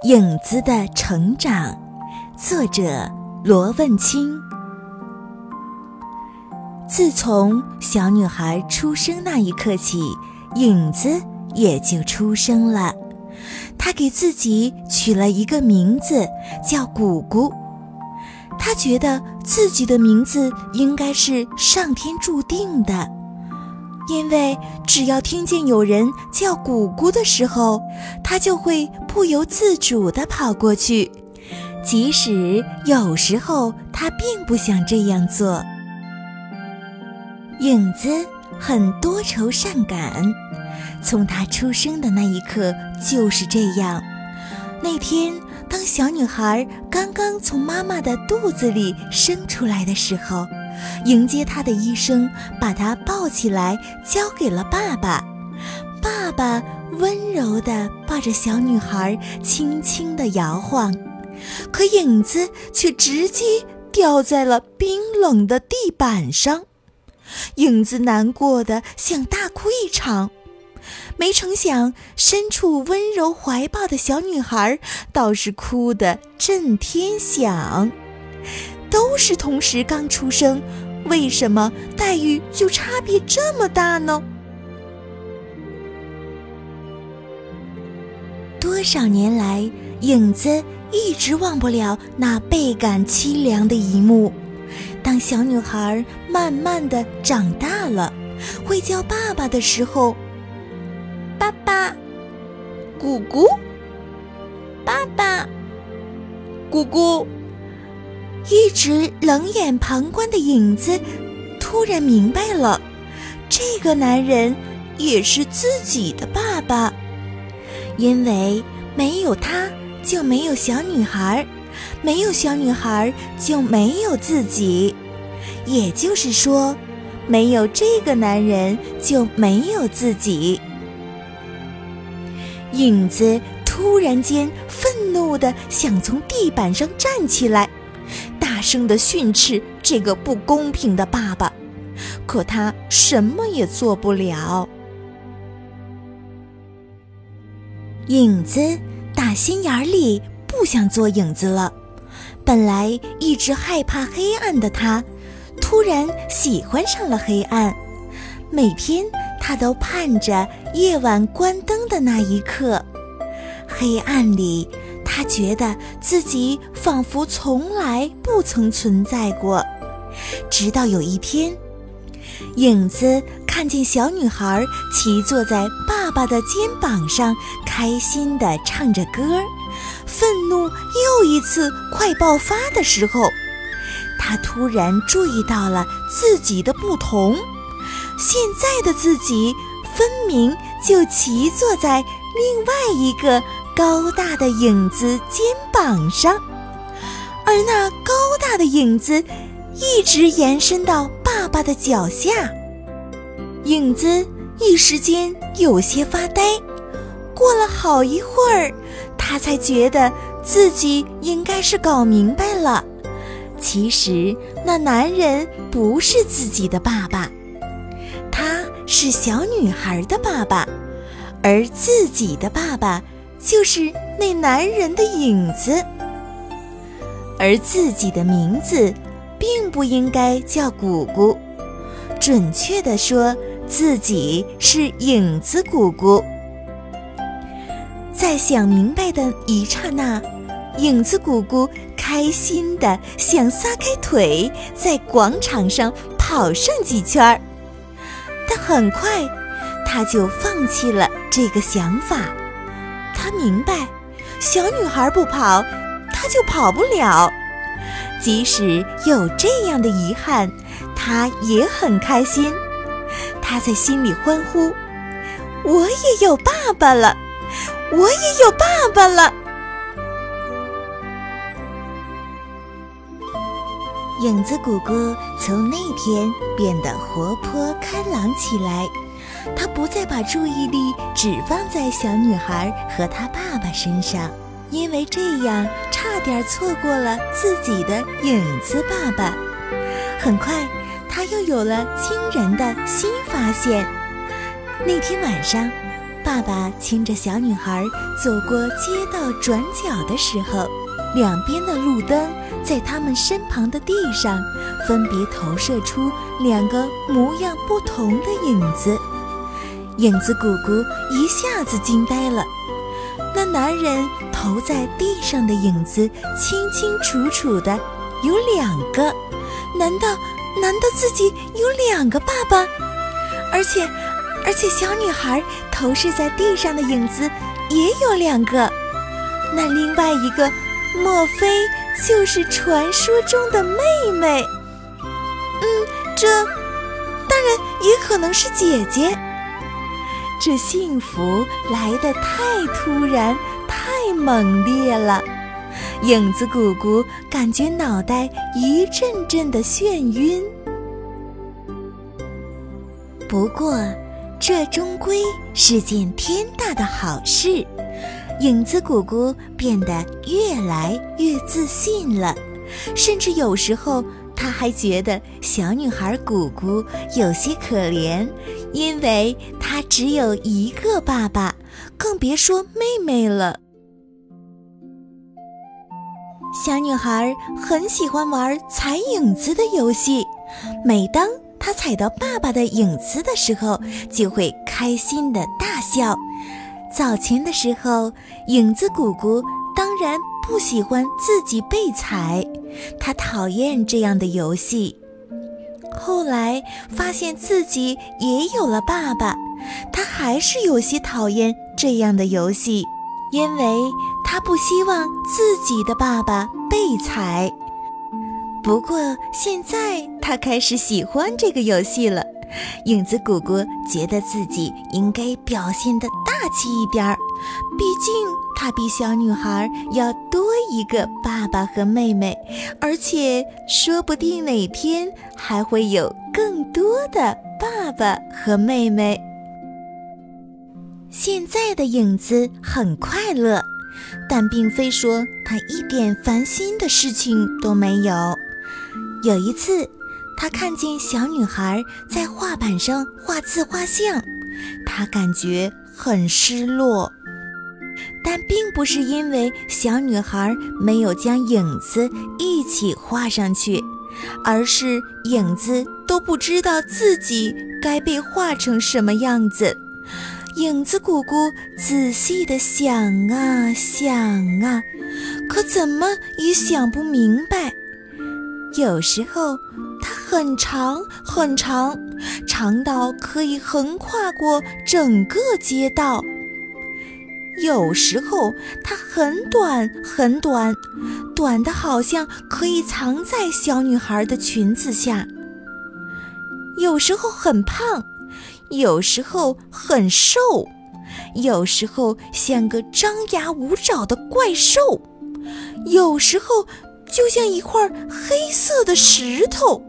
影子的成长，作者罗问清。自从小女孩出生那一刻起，影子也就出生了。她给自己取了一个名字，叫谷谷。她觉得自己的名字应该是上天注定的。因为只要听见有人叫“姑姑”的时候，他就会不由自主地跑过去，即使有时候他并不想这样做。影子很多愁善感，从他出生的那一刻就是这样。那天，当小女孩刚刚从妈妈的肚子里生出来的时候。迎接他的医生把他抱起来，交给了爸爸。爸爸温柔地抱着小女孩，轻轻地摇晃，可影子却直接掉在了冰冷的地板上。影子难过的想大哭一场，没成想，身处温柔怀抱的小女孩倒是哭得震天响。都是同时刚出生，为什么待遇就差别这么大呢？多少年来，影子一直忘不了那倍感凄凉的一幕。当小女孩慢慢的长大了，会叫爸爸的时候，爸爸，姑姑，爸爸，姑姑。一直冷眼旁观的影子，突然明白了，这个男人也是自己的爸爸，因为没有他就没有小女孩，没有小女孩就没有自己，也就是说，没有这个男人就没有自己。影子突然间愤怒的想从地板上站起来。大声的训斥这个不公平的爸爸，可他什么也做不了。影子打心眼里不想做影子了，本来一直害怕黑暗的他，突然喜欢上了黑暗。每天他都盼着夜晚关灯的那一刻，黑暗里。他觉得自己仿佛从来不曾存在过，直到有一天，影子看见小女孩骑坐在爸爸的肩膀上，开心地唱着歌，愤怒又一次快爆发的时候，他突然注意到了自己的不同，现在的自己分明就骑坐在另外一个。高大的影子肩膀上，而那高大的影子一直延伸到爸爸的脚下。影子一时间有些发呆，过了好一会儿，他才觉得自己应该是搞明白了。其实那男人不是自己的爸爸，他是小女孩的爸爸，而自己的爸爸。就是那男人的影子，而自己的名字并不应该叫姑姑，准确的说，自己是影子姑姑。在想明白的一刹那，影子姑姑开心的想撒开腿，在广场上跑上几圈儿，但很快，他就放弃了这个想法。明白，小女孩不跑，他就跑不了。即使有这样的遗憾，他也很开心。他在心里欢呼：“我也有爸爸了，我也有爸爸了。”影子谷谷从那天变得活泼开朗起来。他不再把注意力只放在小女孩和她爸爸身上，因为这样差点错过了自己的影子爸爸。很快，他又有了惊人的新发现。那天晚上，爸爸牵着小女孩走过街道转角的时候，两边的路灯在他们身旁的地上分别投射出两个模样不同的影子。影子姑姑一下子惊呆了。那男人投在地上的影子清清楚楚的，有两个。难道，难道自己有两个爸爸？而且，而且小女孩投射在地上的影子也有两个。那另外一个，莫非就是传说中的妹妹？嗯，这当然也可能是姐姐。这幸福来得太突然，太猛烈了。影子姑姑感觉脑袋一阵阵的眩晕。不过，这终归是件天大的好事。影子姑姑变得越来越自信了，甚至有时候，她还觉得小女孩姑姑有些可怜，因为她只有一个爸爸，更别说妹妹了。小女孩很喜欢玩踩影子的游戏，每当她踩到爸爸的影子的时候，就会开心的大笑。早前的时候，影子姑姑当然不喜欢自己被踩，他讨厌这样的游戏。后来发现自己也有了爸爸，他还是有些讨厌这样的游戏。因为他不希望自己的爸爸被踩，不过现在他开始喜欢这个游戏了。影子姑姑觉得自己应该表现得大气一点儿，毕竟她比小女孩要多一个爸爸和妹妹，而且说不定哪天还会有更多的爸爸和妹妹。现在的影子很快乐，但并非说他一点烦心的事情都没有。有一次，他看见小女孩在画板上画自画像，他感觉很失落。但并不是因为小女孩没有将影子一起画上去，而是影子都不知道自己该被画成什么样子。影子姑姑仔细地想啊想啊，可怎么也想不明白。有时候它很长很长，长到可以横跨过整个街道；有时候它很短很短，短的好像可以藏在小女孩的裙子下；有时候很胖。有时候很瘦，有时候像个张牙舞爪的怪兽，有时候就像一块黑色的石头。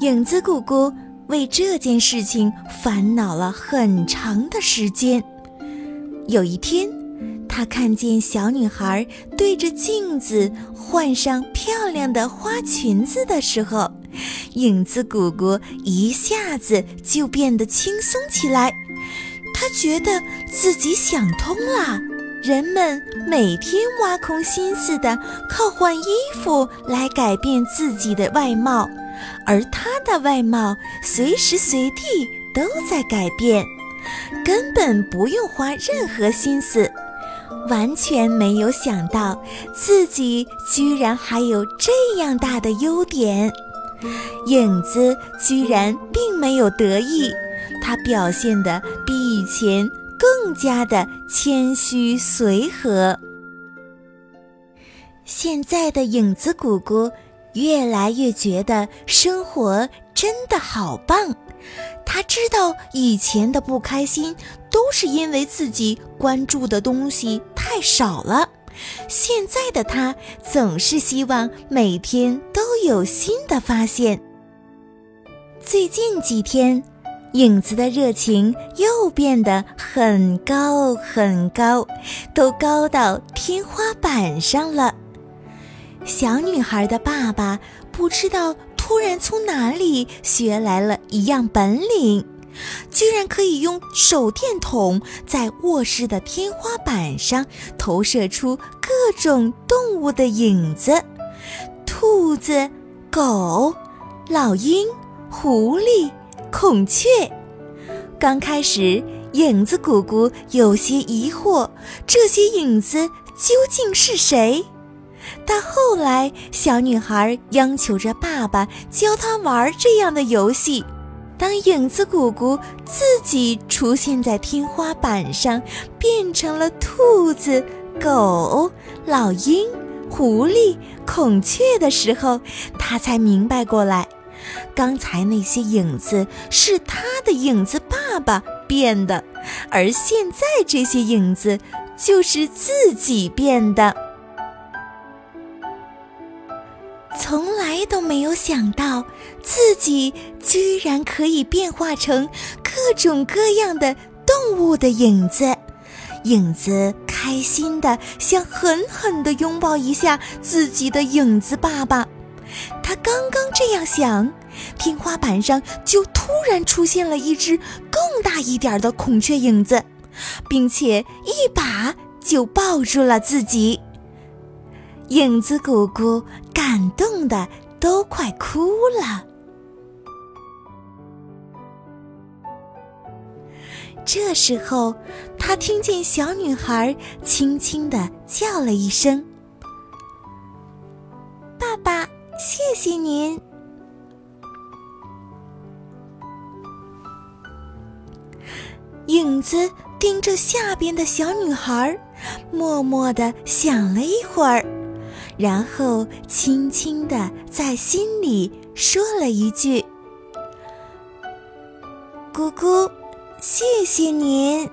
影子姑姑为这件事情烦恼了很长的时间。有一天，他看见小女孩对着镜子换上漂亮的花裙子的时候。影子姑姑一下子就变得轻松起来，她觉得自己想通了。人们每天挖空心思的靠换衣服来改变自己的外貌，而她的外貌随时随地都在改变，根本不用花任何心思。完全没有想到自己居然还有这样大的优点。影子居然并没有得意，他表现得比以前更加的谦虚随和。现在的影子姑姑越来越觉得生活真的好棒，她知道以前的不开心都是因为自己关注的东西太少了。现在的他总是希望每天都有新的发现。最近几天，影子的热情又变得很高很高，都高到天花板上了。小女孩的爸爸不知道突然从哪里学来了一样本领，居然可以用手电筒在卧室的天花板上投射出各种动物的影子：兔子、狗、老鹰、狐狸、孔雀。刚开始，影子姑姑有些疑惑，这些影子究竟是谁？但后来，小女孩央求着爸爸教她玩这样的游戏。当影子姑姑自己出现在天花板上，变成了兔子、狗、老鹰、狐狸、孔雀的时候，她才明白过来，刚才那些影子是她的影子爸爸变的，而现在这些影子就是自己变的。从来都没有想到，自己居然可以变化成各种各样的动物的影子。影子开心的想狠狠地拥抱一下自己的影子爸爸。他刚刚这样想，天花板上就突然出现了一只更大一点的孔雀影子，并且一把就抱住了自己。影子姑姑感动的都快哭了。这时候，她听见小女孩轻轻的叫了一声：“爸爸，谢谢您。”影子盯着下边的小女孩，默默的想了一会儿。然后轻轻地在心里说了一句：“姑姑，谢谢您。”